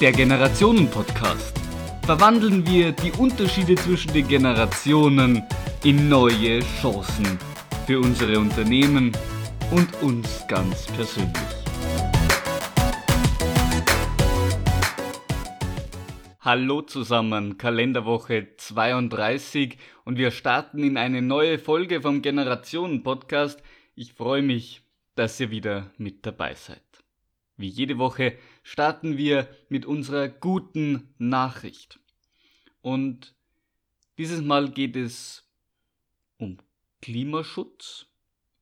Der Generationen-Podcast. Verwandeln wir die Unterschiede zwischen den Generationen in neue Chancen für unsere Unternehmen und uns ganz persönlich. Hallo zusammen, Kalenderwoche 32 und wir starten in eine neue Folge vom Generationen Podcast. Ich freue mich, dass ihr wieder mit dabei seid. Wie jede Woche starten wir mit unserer guten Nachricht. Und dieses Mal geht es um Klimaschutz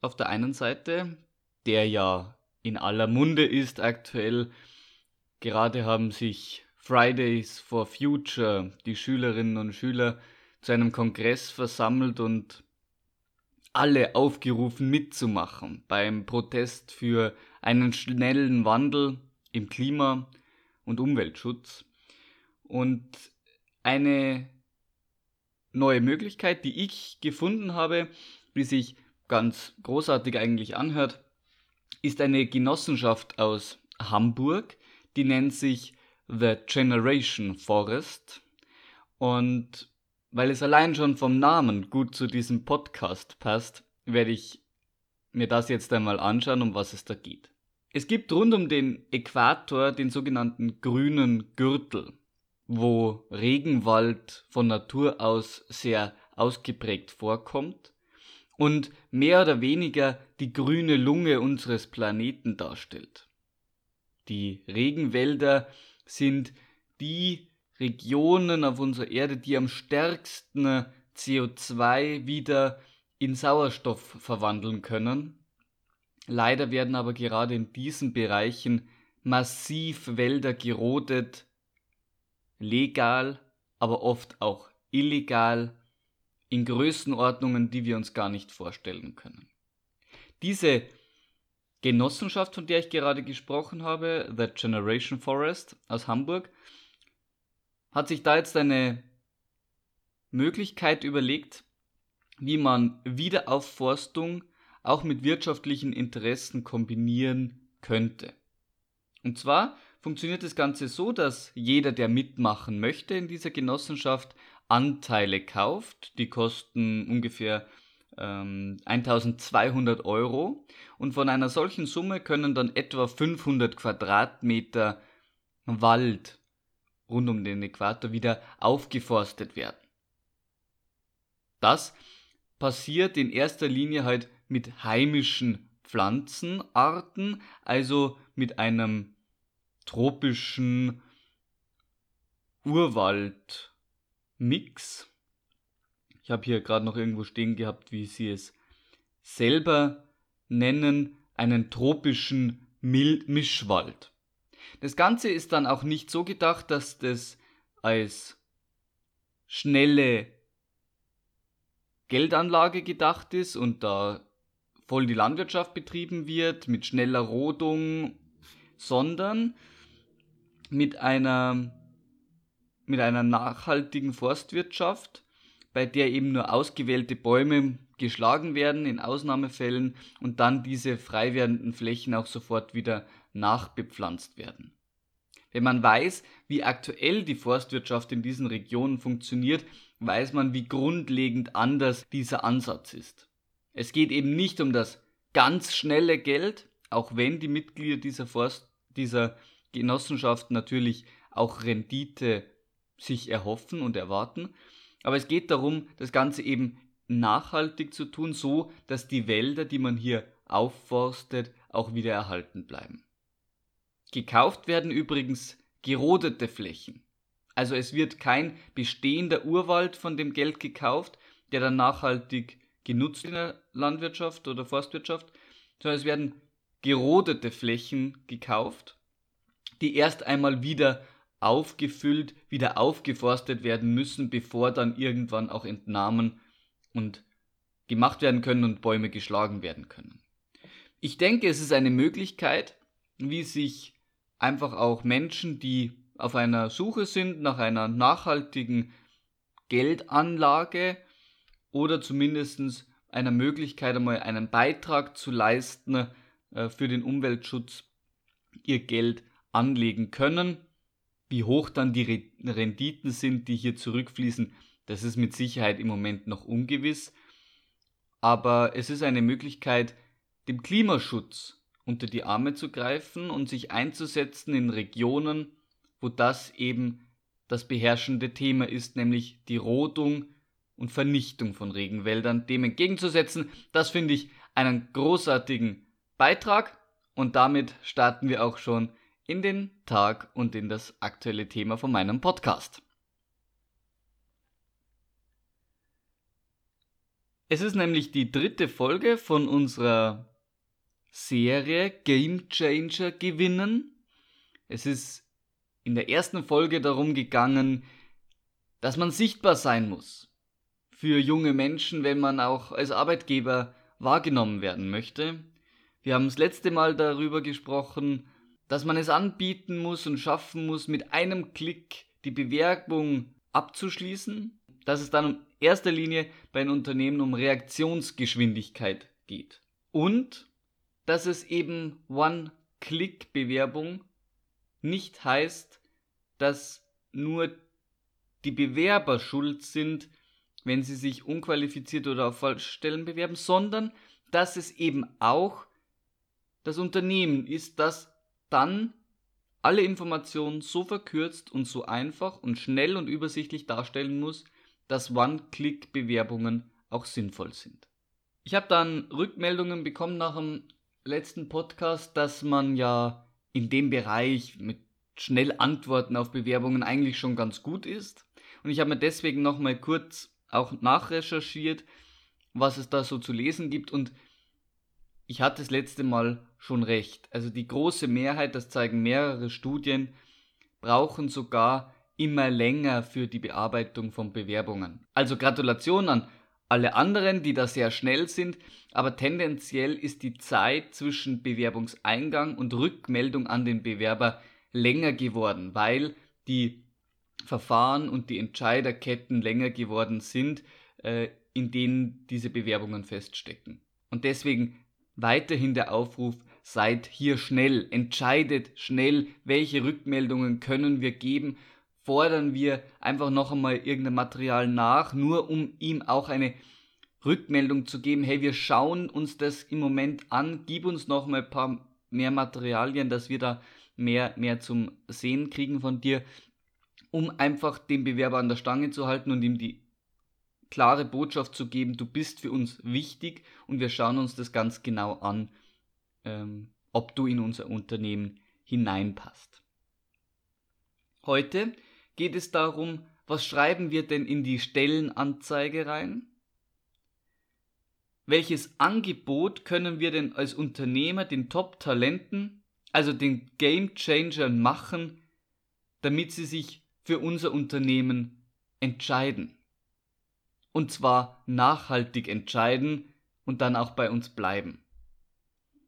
auf der einen Seite, der ja in aller Munde ist aktuell. Gerade haben sich Fridays for Future die Schülerinnen und Schüler zu einem Kongress versammelt und alle aufgerufen mitzumachen beim Protest für einen schnellen Wandel im Klima- und Umweltschutz. Und eine neue Möglichkeit, die ich gefunden habe, die sich ganz großartig eigentlich anhört, ist eine Genossenschaft aus Hamburg, die nennt sich The Generation Forest. Und weil es allein schon vom Namen gut zu diesem Podcast passt, werde ich mir das jetzt einmal anschauen, um was es da geht. Es gibt rund um den Äquator den sogenannten grünen Gürtel, wo Regenwald von Natur aus sehr ausgeprägt vorkommt und mehr oder weniger die grüne Lunge unseres Planeten darstellt. Die Regenwälder sind die Regionen auf unserer Erde, die am stärksten CO2 wieder in Sauerstoff verwandeln können. Leider werden aber gerade in diesen Bereichen massiv Wälder gerodet, legal, aber oft auch illegal, in Größenordnungen, die wir uns gar nicht vorstellen können. Diese Genossenschaft, von der ich gerade gesprochen habe, The Generation Forest aus Hamburg, hat sich da jetzt eine Möglichkeit überlegt, wie man Wiederaufforstung auch mit wirtschaftlichen Interessen kombinieren könnte. Und zwar funktioniert das Ganze so, dass jeder, der mitmachen möchte in dieser Genossenschaft, Anteile kauft. Die kosten ungefähr 1200 ähm, Euro und von einer solchen Summe können dann etwa 500 Quadratmeter Wald rund um den Äquator wieder aufgeforstet werden. Das passiert in erster Linie halt mit heimischen Pflanzenarten, also mit einem tropischen Urwaldmix ich habe hier gerade noch irgendwo stehen gehabt, wie sie es selber nennen, einen tropischen Mischwald. Das Ganze ist dann auch nicht so gedacht, dass das als schnelle Geldanlage gedacht ist und da voll die Landwirtschaft betrieben wird mit schneller Rodung, sondern mit einer, mit einer nachhaltigen Forstwirtschaft, bei der eben nur ausgewählte Bäume geschlagen werden in Ausnahmefällen und dann diese frei werdenden Flächen auch sofort wieder nachbepflanzt werden. Wenn man weiß, wie aktuell die Forstwirtschaft in diesen Regionen funktioniert, weiß man, wie grundlegend anders dieser Ansatz ist. Es geht eben nicht um das ganz schnelle Geld, auch wenn die Mitglieder dieser Forst, dieser Genossenschaft natürlich auch Rendite sich erhoffen und erwarten, aber es geht darum, das Ganze eben nachhaltig zu tun, so dass die Wälder, die man hier aufforstet, auch wieder erhalten bleiben. Gekauft werden übrigens gerodete Flächen. Also es wird kein bestehender Urwald von dem Geld gekauft, der dann nachhaltig genutzt in der Landwirtschaft oder Forstwirtschaft, sondern es werden gerodete Flächen gekauft, die erst einmal wieder aufgefüllt, wieder aufgeforstet werden müssen, bevor dann irgendwann auch Entnahmen und gemacht werden können und Bäume geschlagen werden können. Ich denke, es ist eine Möglichkeit, wie sich einfach auch Menschen, die auf einer Suche sind nach einer nachhaltigen Geldanlage oder zumindest einer Möglichkeit, einmal einen Beitrag zu leisten äh, für den Umweltschutz, ihr Geld anlegen können Wie hoch dann die Renditen sind, die hier zurückfließen, das ist mit Sicherheit im Moment noch ungewiss. Aber es ist eine Möglichkeit, dem Klimaschutz unter die Arme zu greifen und sich einzusetzen in Regionen, wo das eben das beherrschende Thema ist, nämlich die Rodung und Vernichtung von Regenwäldern, dem entgegenzusetzen. Das finde ich einen großartigen Beitrag und damit starten wir auch schon in den Tag und in das aktuelle Thema von meinem Podcast. Es ist nämlich die dritte Folge von unserer Serie Game Changer gewinnen. Es ist in der ersten Folge darum gegangen, dass man sichtbar sein muss für junge Menschen, wenn man auch als Arbeitgeber wahrgenommen werden möchte. Wir haben das letzte Mal darüber gesprochen, dass man es anbieten muss und schaffen muss, mit einem Klick die Bewerbung abzuschließen, dass es dann in erster Linie bei einem Unternehmen um Reaktionsgeschwindigkeit geht. Und dass es eben One-Click-Bewerbung nicht heißt, dass nur die Bewerber schuld sind, wenn sie sich unqualifiziert oder auf falsche Stellen bewerben, sondern dass es eben auch das Unternehmen ist, das dann alle Informationen so verkürzt und so einfach und schnell und übersichtlich darstellen muss, dass One-Click-Bewerbungen auch sinnvoll sind. Ich habe dann Rückmeldungen bekommen nach dem letzten Podcast, dass man ja in dem Bereich mit schnell Antworten auf Bewerbungen eigentlich schon ganz gut ist. Und ich habe mir deswegen nochmal kurz auch nachrecherchiert, was es da so zu lesen gibt und ich hatte das letzte Mal schon recht. Also die große Mehrheit, das zeigen mehrere Studien, brauchen sogar immer länger für die Bearbeitung von Bewerbungen. Also Gratulation an alle anderen, die da sehr schnell sind, aber tendenziell ist die Zeit zwischen Bewerbungseingang und Rückmeldung an den Bewerber länger geworden, weil die Verfahren und die Entscheiderketten länger geworden sind, äh, in denen diese Bewerbungen feststecken. Und deswegen weiterhin der Aufruf, seid hier schnell, entscheidet schnell, welche Rückmeldungen können wir geben, fordern wir einfach noch einmal irgendein Material nach, nur um ihm auch eine Rückmeldung zu geben, hey, wir schauen uns das im Moment an, gib uns noch mal ein paar mehr Materialien, dass wir da mehr, mehr zum Sehen kriegen von dir, um einfach den Bewerber an der Stange zu halten und ihm die klare Botschaft zu geben, du bist für uns wichtig und wir schauen uns das ganz genau an, ähm, ob du in unser Unternehmen hineinpasst. Heute geht es darum, was schreiben wir denn in die Stellenanzeige rein? Welches Angebot können wir denn als Unternehmer den Top-Talenten, also den Game Changern machen, damit sie sich für unser Unternehmen entscheiden? und zwar nachhaltig entscheiden und dann auch bei uns bleiben.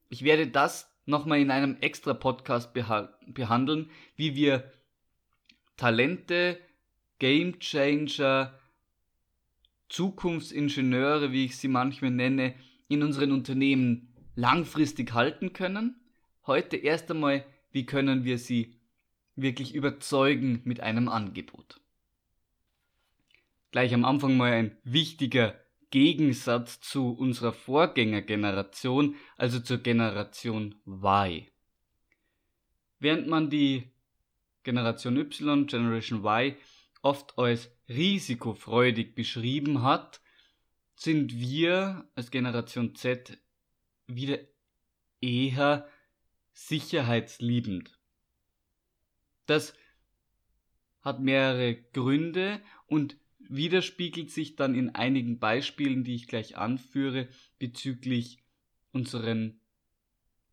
Ich werde das nochmal in einem extra Podcast behandeln, wie wir Talente, Game Changer, Zukunftsingenieure, wie ich sie manchmal nenne, in unseren Unternehmen langfristig halten können. Heute erst einmal, wie können wir sie wirklich überzeugen mit einem Angebot gleich am Anfang mal ein wichtiger Gegensatz zu unserer Vorgängergeneration, also zur Generation Y. Während man die Generation Y, Generation Y, oft als risikofreudig beschrieben hat, sind wir als Generation Z wieder eher sicherheitsliebend. Das hat mehrere Gründe und widerspiegelt sich dann in einigen Beispielen, die ich gleich anführe, bezüglich unseren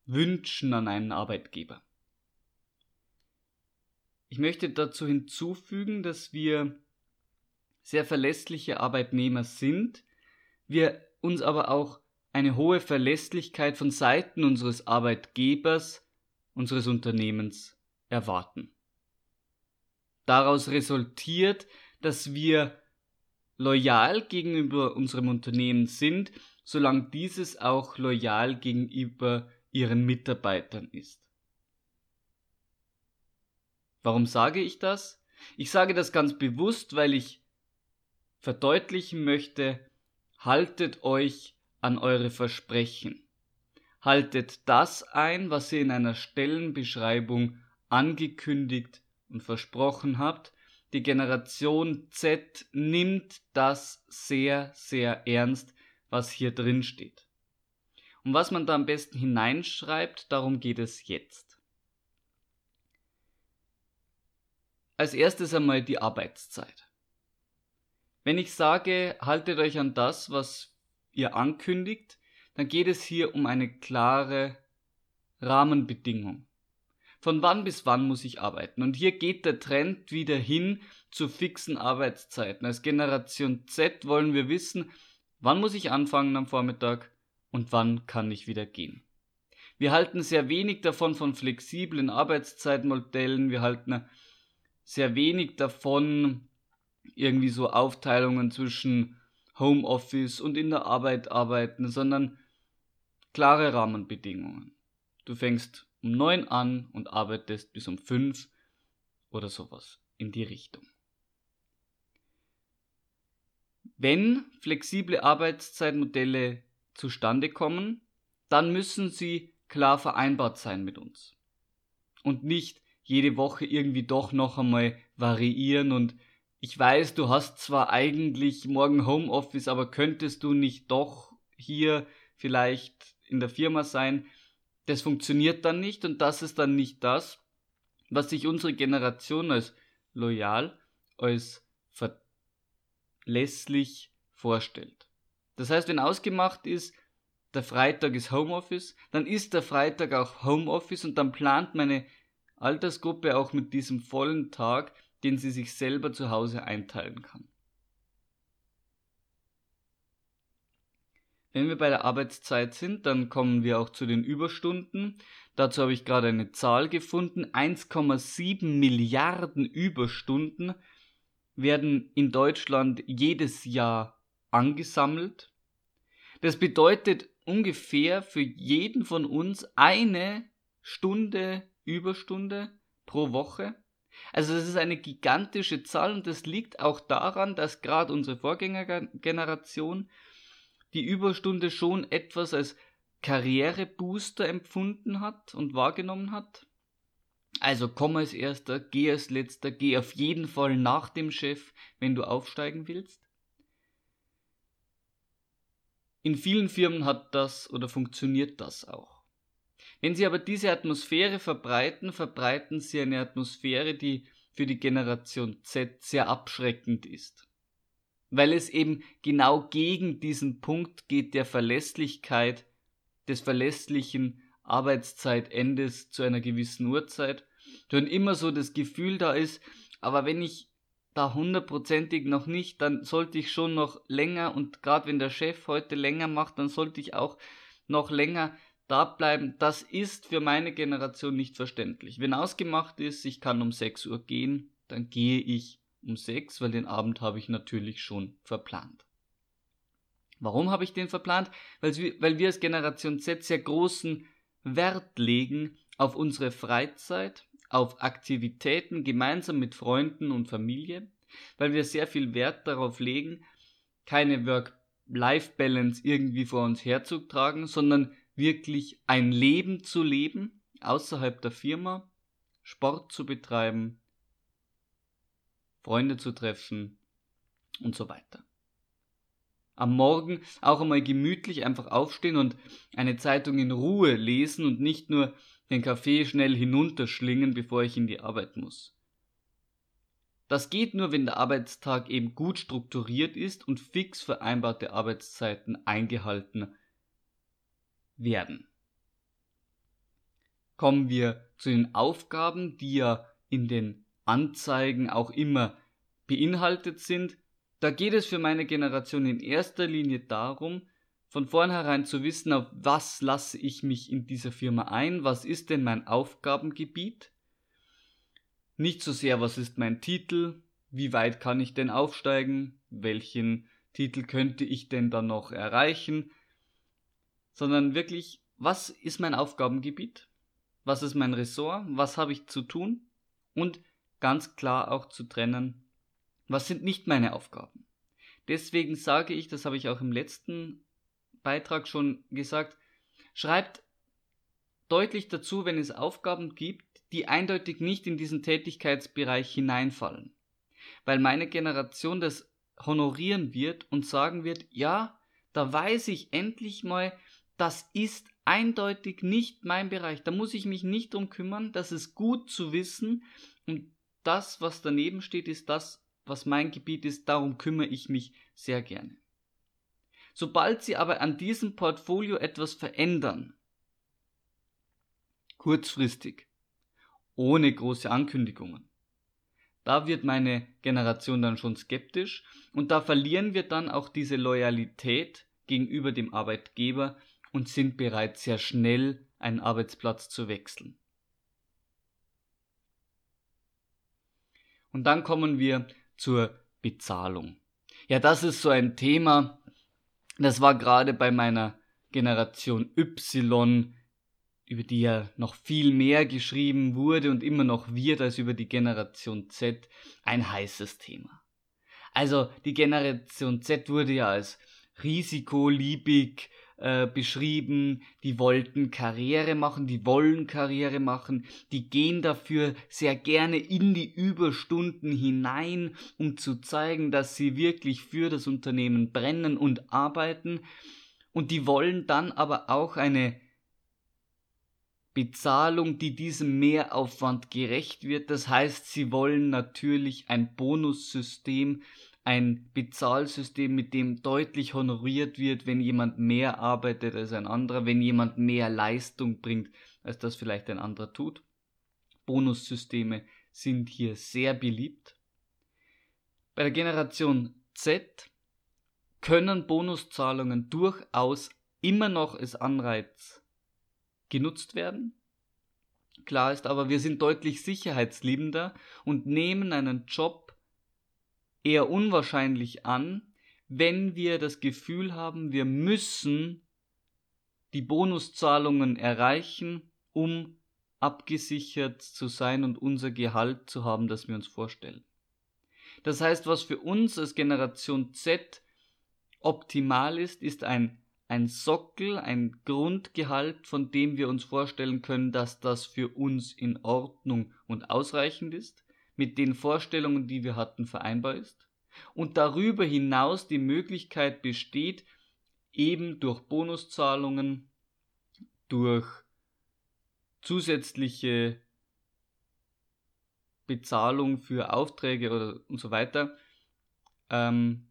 Wünschen an einen Arbeitgeber. Ich möchte dazu hinzufügen, dass wir sehr verlässliche Arbeitnehmer sind, wir uns aber auch eine hohe Verlässlichkeit von Seiten unseres Arbeitgebers, unseres Unternehmens erwarten. Daraus resultiert, dass wir loyal gegenüber unserem Unternehmen sind, solange dieses auch loyal gegenüber ihren Mitarbeitern ist. Warum sage ich das? Ich sage das ganz bewusst, weil ich verdeutlichen möchte, haltet euch an eure Versprechen. Haltet das ein, was ihr in einer Stellenbeschreibung angekündigt und versprochen habt. Die Generation Z nimmt das sehr, sehr ernst, was hier drin steht. Und was man da am besten hineinschreibt, darum geht es jetzt. Als erstes einmal die Arbeitszeit. Wenn ich sage, haltet euch an das, was ihr ankündigt, dann geht es hier um eine klare Rahmenbedingung. Von wann bis wann muss ich arbeiten? Und hier geht der Trend wieder hin zu fixen Arbeitszeiten. Als Generation Z wollen wir wissen, wann muss ich anfangen am Vormittag und wann kann ich wieder gehen. Wir halten sehr wenig davon von flexiblen Arbeitszeitmodellen, wir halten sehr wenig davon, irgendwie so Aufteilungen zwischen Homeoffice und in der Arbeit arbeiten, sondern klare Rahmenbedingungen. Du fängst um neun an und arbeitest bis um fünf oder sowas in die Richtung. Wenn flexible Arbeitszeitmodelle zustande kommen, dann müssen sie klar vereinbart sein mit uns. Und nicht jede Woche irgendwie doch noch einmal variieren und ich weiß, du hast zwar eigentlich morgen Homeoffice, aber könntest du nicht doch hier vielleicht in der Firma sein? Das funktioniert dann nicht und das ist dann nicht das, was sich unsere Generation als loyal, als verlässlich vorstellt. Das heißt, wenn ausgemacht ist, der Freitag ist Homeoffice, dann ist der Freitag auch Homeoffice und dann plant meine Altersgruppe auch mit diesem vollen Tag den sie sich selber zu Hause einteilen kann. Wenn wir bei der Arbeitszeit sind, dann kommen wir auch zu den Überstunden. Dazu habe ich gerade eine Zahl gefunden. 1,7 Milliarden Überstunden werden in Deutschland jedes Jahr angesammelt. Das bedeutet ungefähr für jeden von uns eine Stunde Überstunde pro Woche. Also das ist eine gigantische Zahl und das liegt auch daran, dass gerade unsere Vorgängergeneration die Überstunde schon etwas als Karrierebooster empfunden hat und wahrgenommen hat. Also komm als erster, geh als letzter, geh auf jeden Fall nach dem Chef, wenn du aufsteigen willst. In vielen Firmen hat das oder funktioniert das auch. Wenn sie aber diese Atmosphäre verbreiten, verbreiten sie eine Atmosphäre, die für die Generation Z sehr abschreckend ist. Weil es eben genau gegen diesen Punkt geht der Verlässlichkeit, des verlässlichen Arbeitszeitendes zu einer gewissen Uhrzeit. Wenn immer so das Gefühl da ist, aber wenn ich da hundertprozentig noch nicht, dann sollte ich schon noch länger und gerade wenn der Chef heute länger macht, dann sollte ich auch noch länger da bleiben, das ist für meine Generation nicht verständlich. Wenn ausgemacht ist, ich kann um 6 Uhr gehen, dann gehe ich um 6, weil den Abend habe ich natürlich schon verplant. Warum habe ich den verplant? Weil, weil wir als Generation Z sehr großen Wert legen auf unsere Freizeit, auf Aktivitäten gemeinsam mit Freunden und Familie, weil wir sehr viel Wert darauf legen, keine Work-Life-Balance irgendwie vor uns herzutragen, sondern wirklich ein Leben zu leben außerhalb der Firma, Sport zu betreiben, Freunde zu treffen und so weiter. Am Morgen auch einmal gemütlich einfach aufstehen und eine Zeitung in Ruhe lesen und nicht nur den Kaffee schnell hinunterschlingen, bevor ich in die Arbeit muss. Das geht nur, wenn der Arbeitstag eben gut strukturiert ist und fix vereinbarte Arbeitszeiten eingehalten werden. Kommen wir zu den Aufgaben, die ja in den Anzeigen auch immer beinhaltet sind. Da geht es für meine Generation in erster Linie darum, von vornherein zu wissen, auf was lasse ich mich in dieser Firma ein, was ist denn mein Aufgabengebiet. Nicht so sehr, was ist mein Titel, wie weit kann ich denn aufsteigen, welchen Titel könnte ich denn dann noch erreichen, sondern wirklich, was ist mein Aufgabengebiet? Was ist mein Ressort? Was habe ich zu tun? Und ganz klar auch zu trennen, was sind nicht meine Aufgaben. Deswegen sage ich, das habe ich auch im letzten Beitrag schon gesagt, schreibt deutlich dazu, wenn es Aufgaben gibt, die eindeutig nicht in diesen Tätigkeitsbereich hineinfallen. Weil meine Generation das honorieren wird und sagen wird, ja, da weiß ich endlich mal, das ist eindeutig nicht mein Bereich. Da muss ich mich nicht drum kümmern. Das ist gut zu wissen. Und das, was daneben steht, ist das, was mein Gebiet ist. Darum kümmere ich mich sehr gerne. Sobald Sie aber an diesem Portfolio etwas verändern, kurzfristig, ohne große Ankündigungen, da wird meine Generation dann schon skeptisch und da verlieren wir dann auch diese Loyalität gegenüber dem Arbeitgeber und sind bereit, sehr schnell einen Arbeitsplatz zu wechseln. Und dann kommen wir zur Bezahlung. Ja, das ist so ein Thema, das war gerade bei meiner Generation Y über die ja noch viel mehr geschrieben wurde und immer noch wird als über die Generation Z, ein heißes Thema. Also die Generation Z wurde ja als risikoliebig äh, beschrieben, die wollten Karriere machen, die wollen Karriere machen, die gehen dafür sehr gerne in die Überstunden hinein, um zu zeigen, dass sie wirklich für das Unternehmen brennen und arbeiten, und die wollen dann aber auch eine Bezahlung, die diesem Mehraufwand gerecht wird. Das heißt, sie wollen natürlich ein Bonussystem, ein Bezahlsystem, mit dem deutlich honoriert wird, wenn jemand mehr arbeitet als ein anderer, wenn jemand mehr Leistung bringt, als das vielleicht ein anderer tut. Bonussysteme sind hier sehr beliebt. Bei der Generation Z können Bonuszahlungen durchaus immer noch als Anreiz genutzt werden. Klar ist aber, wir sind deutlich sicherheitsliebender und nehmen einen Job eher unwahrscheinlich an, wenn wir das Gefühl haben, wir müssen die Bonuszahlungen erreichen, um abgesichert zu sein und unser Gehalt zu haben, das wir uns vorstellen. Das heißt, was für uns als Generation Z optimal ist, ist ein ein Sockel, ein Grundgehalt, von dem wir uns vorstellen können, dass das für uns in Ordnung und ausreichend ist, mit den Vorstellungen, die wir hatten, vereinbar ist, und darüber hinaus die Möglichkeit besteht, eben durch Bonuszahlungen, durch zusätzliche Bezahlung für Aufträge oder und so weiter, ähm,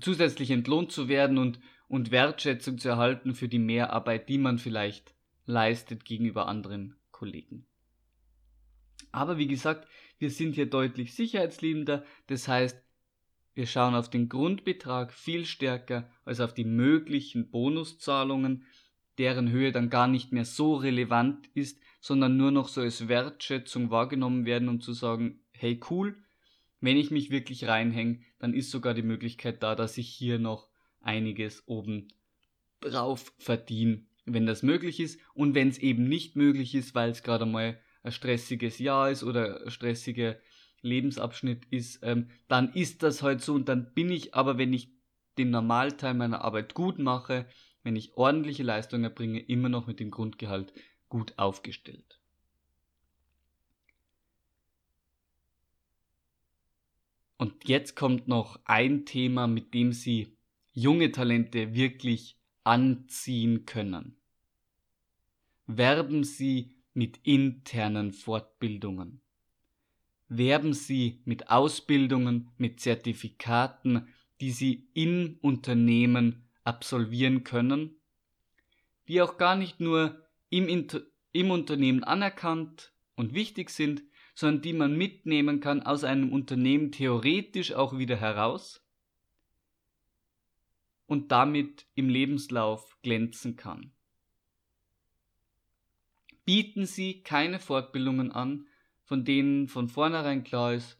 zusätzlich entlohnt zu werden und, und Wertschätzung zu erhalten für die Mehrarbeit, die man vielleicht leistet gegenüber anderen Kollegen. Aber wie gesagt, wir sind hier deutlich sicherheitsliebender, das heißt, wir schauen auf den Grundbetrag viel stärker als auf die möglichen Bonuszahlungen, deren Höhe dann gar nicht mehr so relevant ist, sondern nur noch so als Wertschätzung wahrgenommen werden, um zu sagen, hey cool, wenn ich mich wirklich reinhänge, dann ist sogar die Möglichkeit da, dass ich hier noch einiges oben drauf verdiene, wenn das möglich ist. Und wenn es eben nicht möglich ist, weil es gerade mal ein stressiges Jahr ist oder ein stressiger Lebensabschnitt ist, ähm, dann ist das halt so und dann bin ich aber, wenn ich den Normalteil meiner Arbeit gut mache, wenn ich ordentliche Leistung erbringe, immer noch mit dem Grundgehalt gut aufgestellt. Und jetzt kommt noch ein Thema, mit dem Sie junge Talente wirklich anziehen können. Werben Sie mit internen Fortbildungen. Werben Sie mit Ausbildungen, mit Zertifikaten, die Sie in Unternehmen absolvieren können, die auch gar nicht nur im, im Unternehmen anerkannt und wichtig sind, sondern die man mitnehmen kann aus einem Unternehmen theoretisch auch wieder heraus und damit im Lebenslauf glänzen kann. Bieten Sie keine Fortbildungen an, von denen von vornherein klar ist,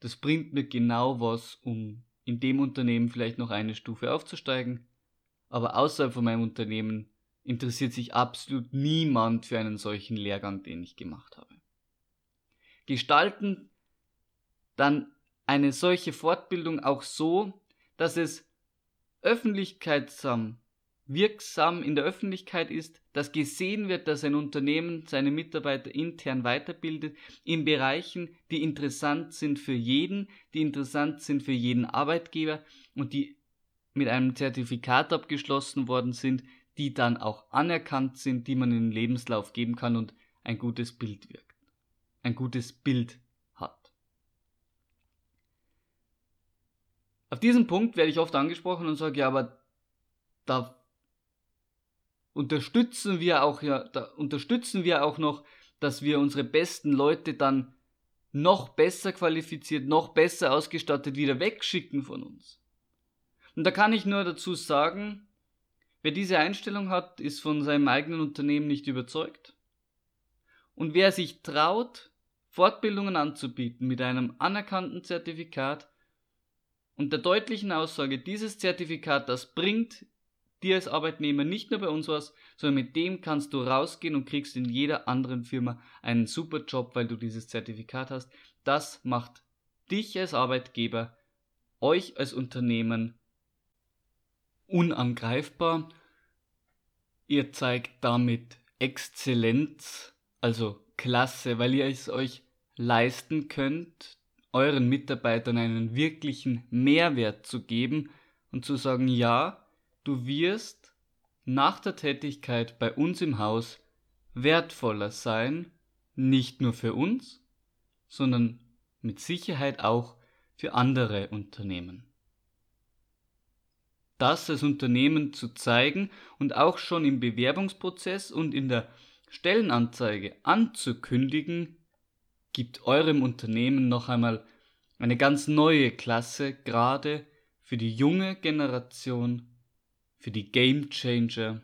das bringt mir genau was, um in dem Unternehmen vielleicht noch eine Stufe aufzusteigen, aber außerhalb von meinem Unternehmen interessiert sich absolut niemand für einen solchen Lehrgang, den ich gemacht habe. gestalten dann eine solche Fortbildung auch so, dass es öffentlichkeitsam wirksam in der Öffentlichkeit ist, dass gesehen wird, dass ein Unternehmen seine Mitarbeiter intern weiterbildet in Bereichen, die interessant sind für jeden, die interessant sind für jeden Arbeitgeber und die mit einem Zertifikat abgeschlossen worden sind, die dann auch anerkannt sind, die man in den Lebenslauf geben kann und ein gutes Bild wirkt. Ein gutes Bild hat. Auf diesen Punkt werde ich oft angesprochen und sage, ja, aber da unterstützen wir auch ja, unterstützen wir auch noch, dass wir unsere besten Leute dann noch besser qualifiziert, noch besser ausgestattet wieder wegschicken von uns. Und da kann ich nur dazu sagen, wer diese Einstellung hat, ist von seinem eigenen Unternehmen nicht überzeugt. Und wer sich traut, Fortbildungen anzubieten mit einem anerkannten Zertifikat und der deutlichen Aussage, dieses Zertifikat, das bringt dir als Arbeitnehmer nicht nur bei uns was, sondern mit dem kannst du rausgehen und kriegst in jeder anderen Firma einen super Job, weil du dieses Zertifikat hast. Das macht dich als Arbeitgeber, euch als Unternehmen unangreifbar. Ihr zeigt damit Exzellenz, also Klasse, weil ihr es euch leisten könnt, euren Mitarbeitern einen wirklichen Mehrwert zu geben und zu sagen, ja, du wirst nach der Tätigkeit bei uns im Haus wertvoller sein, nicht nur für uns, sondern mit Sicherheit auch für andere Unternehmen. Das als Unternehmen zu zeigen und auch schon im Bewerbungsprozess und in der Stellenanzeige anzukündigen, gibt eurem Unternehmen noch einmal eine ganz neue Klasse, gerade für die junge Generation für die Game Changer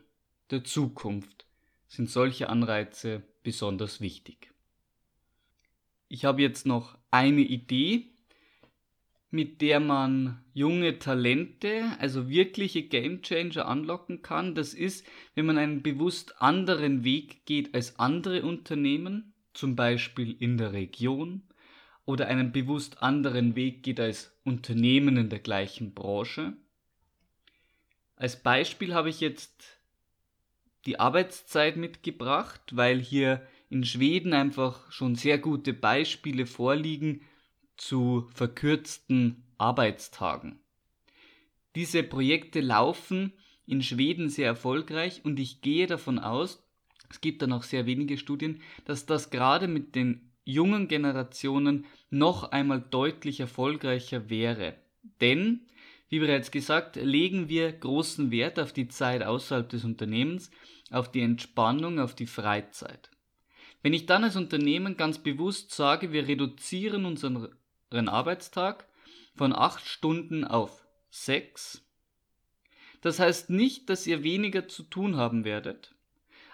der Zukunft sind solche Anreize besonders wichtig. Ich habe jetzt noch eine Idee, mit der man junge Talente, also wirkliche Game Changer anlocken kann. Das ist, wenn man einen bewusst anderen Weg geht als andere Unternehmen, zum Beispiel in der Region, oder einen bewusst anderen Weg geht als Unternehmen in der gleichen Branche. Als Beispiel habe ich jetzt die Arbeitszeit mitgebracht, weil hier in Schweden einfach schon sehr gute Beispiele vorliegen zu verkürzten Arbeitstagen. Diese Projekte laufen in Schweden sehr erfolgreich und ich gehe davon aus, es gibt da noch sehr wenige Studien, dass das gerade mit den jungen Generationen noch einmal deutlich erfolgreicher wäre. Denn wie bereits gesagt, legen wir großen Wert auf die Zeit außerhalb des Unternehmens, auf die Entspannung, auf die Freizeit. Wenn ich dann als Unternehmen ganz bewusst sage, wir reduzieren unseren Arbeitstag von acht Stunden auf sechs, das heißt nicht, dass ihr weniger zu tun haben werdet,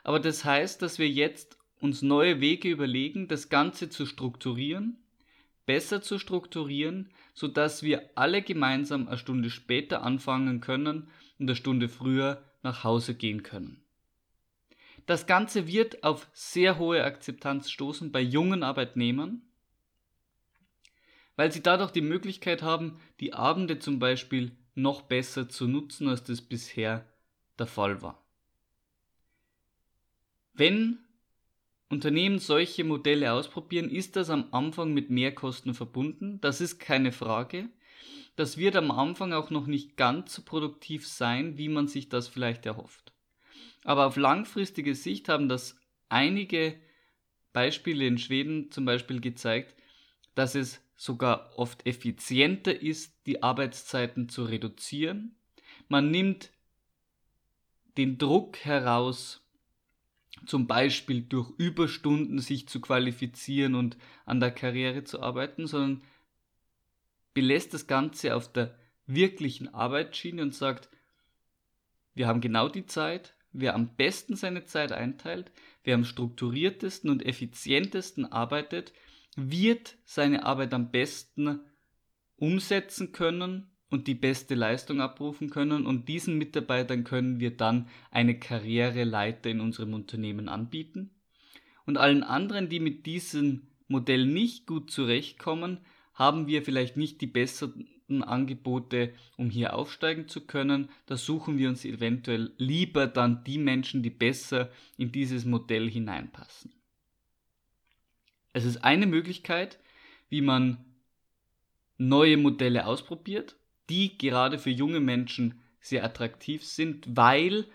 aber das heißt, dass wir jetzt uns neue Wege überlegen, das Ganze zu strukturieren, besser zu strukturieren, sodass wir alle gemeinsam eine Stunde später anfangen können und eine Stunde früher nach Hause gehen können. Das Ganze wird auf sehr hohe Akzeptanz stoßen bei jungen Arbeitnehmern, weil sie dadurch die Möglichkeit haben, die Abende zum Beispiel noch besser zu nutzen, als das bisher der Fall war. Wenn Unternehmen solche Modelle ausprobieren, ist das am Anfang mit Mehrkosten verbunden. Das ist keine Frage. Das wird am Anfang auch noch nicht ganz so produktiv sein, wie man sich das vielleicht erhofft. Aber auf langfristige Sicht haben das einige Beispiele in Schweden zum Beispiel gezeigt, dass es sogar oft effizienter ist, die Arbeitszeiten zu reduzieren. Man nimmt den Druck heraus, zum Beispiel durch Überstunden sich zu qualifizieren und an der Karriere zu arbeiten, sondern belässt das Ganze auf der wirklichen Arbeitsschiene und sagt, wir haben genau die Zeit, wer am besten seine Zeit einteilt, wer am strukturiertesten und effizientesten arbeitet, wird seine Arbeit am besten umsetzen können und die beste Leistung abrufen können und diesen Mitarbeitern können wir dann eine Karriereleiter in unserem Unternehmen anbieten und allen anderen, die mit diesen Modell nicht gut zurechtkommen, haben wir vielleicht nicht die besseren Angebote, um hier aufsteigen zu können. Da suchen wir uns eventuell lieber dann die Menschen, die besser in dieses Modell hineinpassen. Es ist eine Möglichkeit, wie man neue Modelle ausprobiert, die gerade für junge Menschen sehr attraktiv sind, weil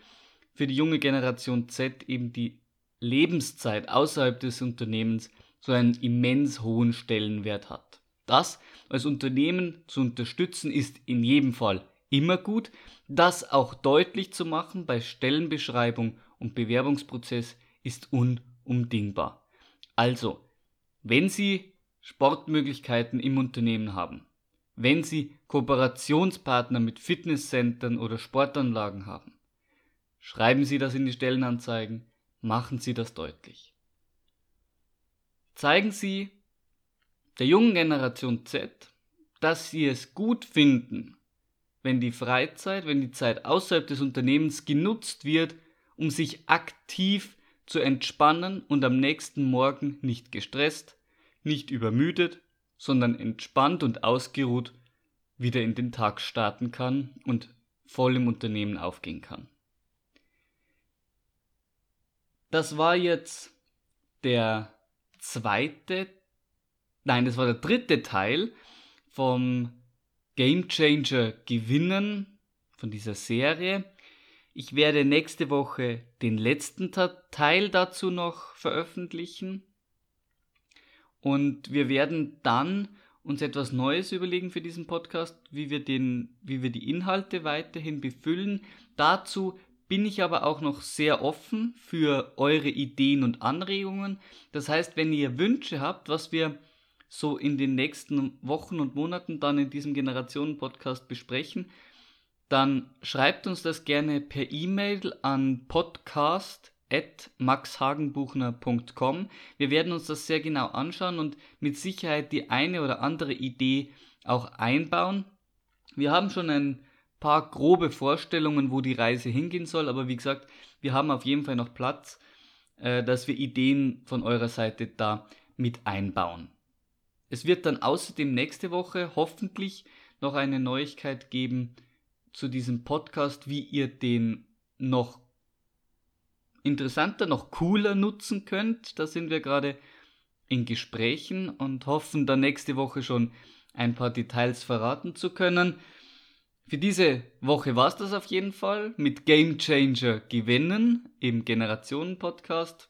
für die junge Generation Z eben die Lebenszeit außerhalb des Unternehmens so einen immens hohen Stellenwert hat. Das als Unternehmen zu unterstützen ist in jedem Fall immer gut. Das auch deutlich zu machen bei Stellenbeschreibung und Bewerbungsprozess ist unumdingbar. Also, wenn Sie Sportmöglichkeiten im Unternehmen haben, wenn Sie Kooperationspartner mit Fitnesscentern oder Sportanlagen haben, schreiben Sie das in die Stellenanzeigen, machen Sie das deutlich. Zeigen Sie der jungen Generation Z, dass sie es gut finden, wenn die Freizeit, wenn die Zeit außerhalb des Unternehmens genutzt wird, um sich aktiv zu entspannen und am nächsten Morgen nicht gestresst, nicht übermüdet, sondern entspannt und ausgeruht wieder in den Tag starten kann und voll im Unternehmen aufgehen kann. Das war jetzt der zweite nein, das war der dritte Teil vom Game Changer Gewinnen von dieser Serie. Ich werde nächste Woche den letzten Teil dazu noch veröffentlichen. Und wir werden dann uns etwas Neues überlegen für diesen Podcast, wie wir, den, wie wir die Inhalte weiterhin befüllen. Dazu bin ich aber auch noch sehr offen für eure Ideen und Anregungen. Das heißt, wenn ihr Wünsche habt, was wir so in den nächsten Wochen und Monaten dann in diesem Generationen-Podcast besprechen, dann schreibt uns das gerne per E-Mail an podcast.maxhagenbuchner.com. Wir werden uns das sehr genau anschauen und mit Sicherheit die eine oder andere Idee auch einbauen. Wir haben schon ein paar grobe Vorstellungen, wo die Reise hingehen soll, aber wie gesagt, wir haben auf jeden Fall noch Platz, äh, dass wir Ideen von eurer Seite da mit einbauen. Es wird dann außerdem nächste Woche hoffentlich noch eine Neuigkeit geben zu diesem Podcast, wie ihr den noch interessanter, noch cooler nutzen könnt. Da sind wir gerade in Gesprächen und hoffen dann nächste Woche schon ein paar Details verraten zu können. Für diese Woche war es das auf jeden Fall mit Game Changer gewinnen im Generationen-Podcast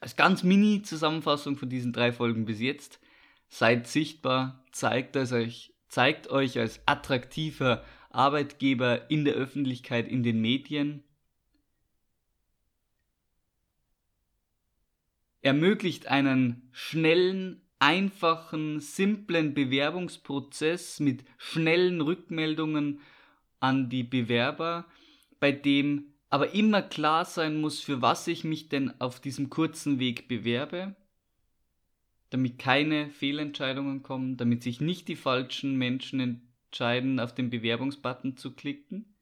als ganz Mini-Zusammenfassung von diesen drei Folgen bis jetzt. Seid sichtbar, zeigt, euch, zeigt euch als attraktiver Arbeitgeber in der Öffentlichkeit, in den Medien. Ermöglicht einen schnellen, einfachen, simplen Bewerbungsprozess mit schnellen Rückmeldungen an die Bewerber, bei dem aber immer klar sein muss, für was ich mich denn auf diesem kurzen Weg bewerbe, damit keine Fehlentscheidungen kommen, damit sich nicht die falschen Menschen entscheiden, auf den Bewerbungsbutton zu klicken.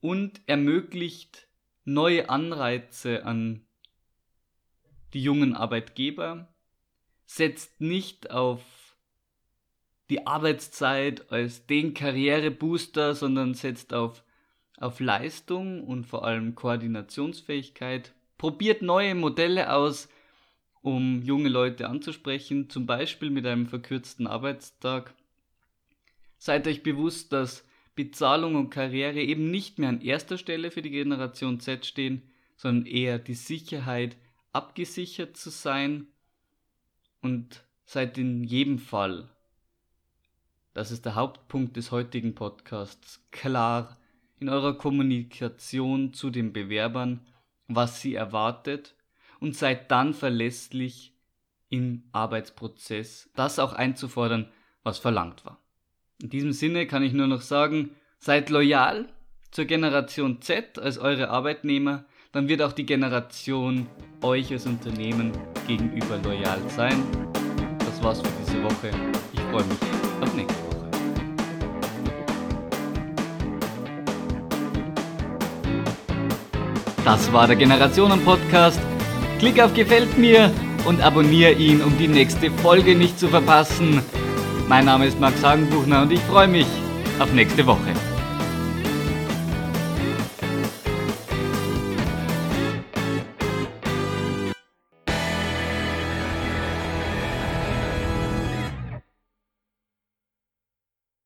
Und ermöglicht neue Anreize an die jungen Arbeitgeber, setzt nicht auf die Arbeitszeit als den Karrierebooster, sondern setzt auf auf Leistung und vor allem Koordinationsfähigkeit, probiert neue Modelle aus, um junge Leute anzusprechen, zum Beispiel mit einem verkürzten Arbeitstag. Seid euch bewusst, dass Bezahlung und Karriere eben nicht mehr an erster Stelle für die Generation Z stehen, sondern eher die Sicherheit, abgesichert zu sein und seid in jedem Fall, das ist der Hauptpunkt des heutigen Podcasts, klar in eurer Kommunikation zu den Bewerbern, was sie erwartet und seid dann verlässlich im Arbeitsprozess, das auch einzufordern, was verlangt war. In diesem Sinne kann ich nur noch sagen, seid loyal zur Generation Z als eure Arbeitnehmer, dann wird auch die Generation euch als Unternehmen gegenüber loyal sein. Das war's für diese Woche. Ich freue mich auf nächste Woche. Das war der Generationen-Podcast. Klick auf Gefällt mir und abonniere ihn, um die nächste Folge nicht zu verpassen. Mein Name ist Max Hagenbuchner und ich freue mich auf nächste Woche.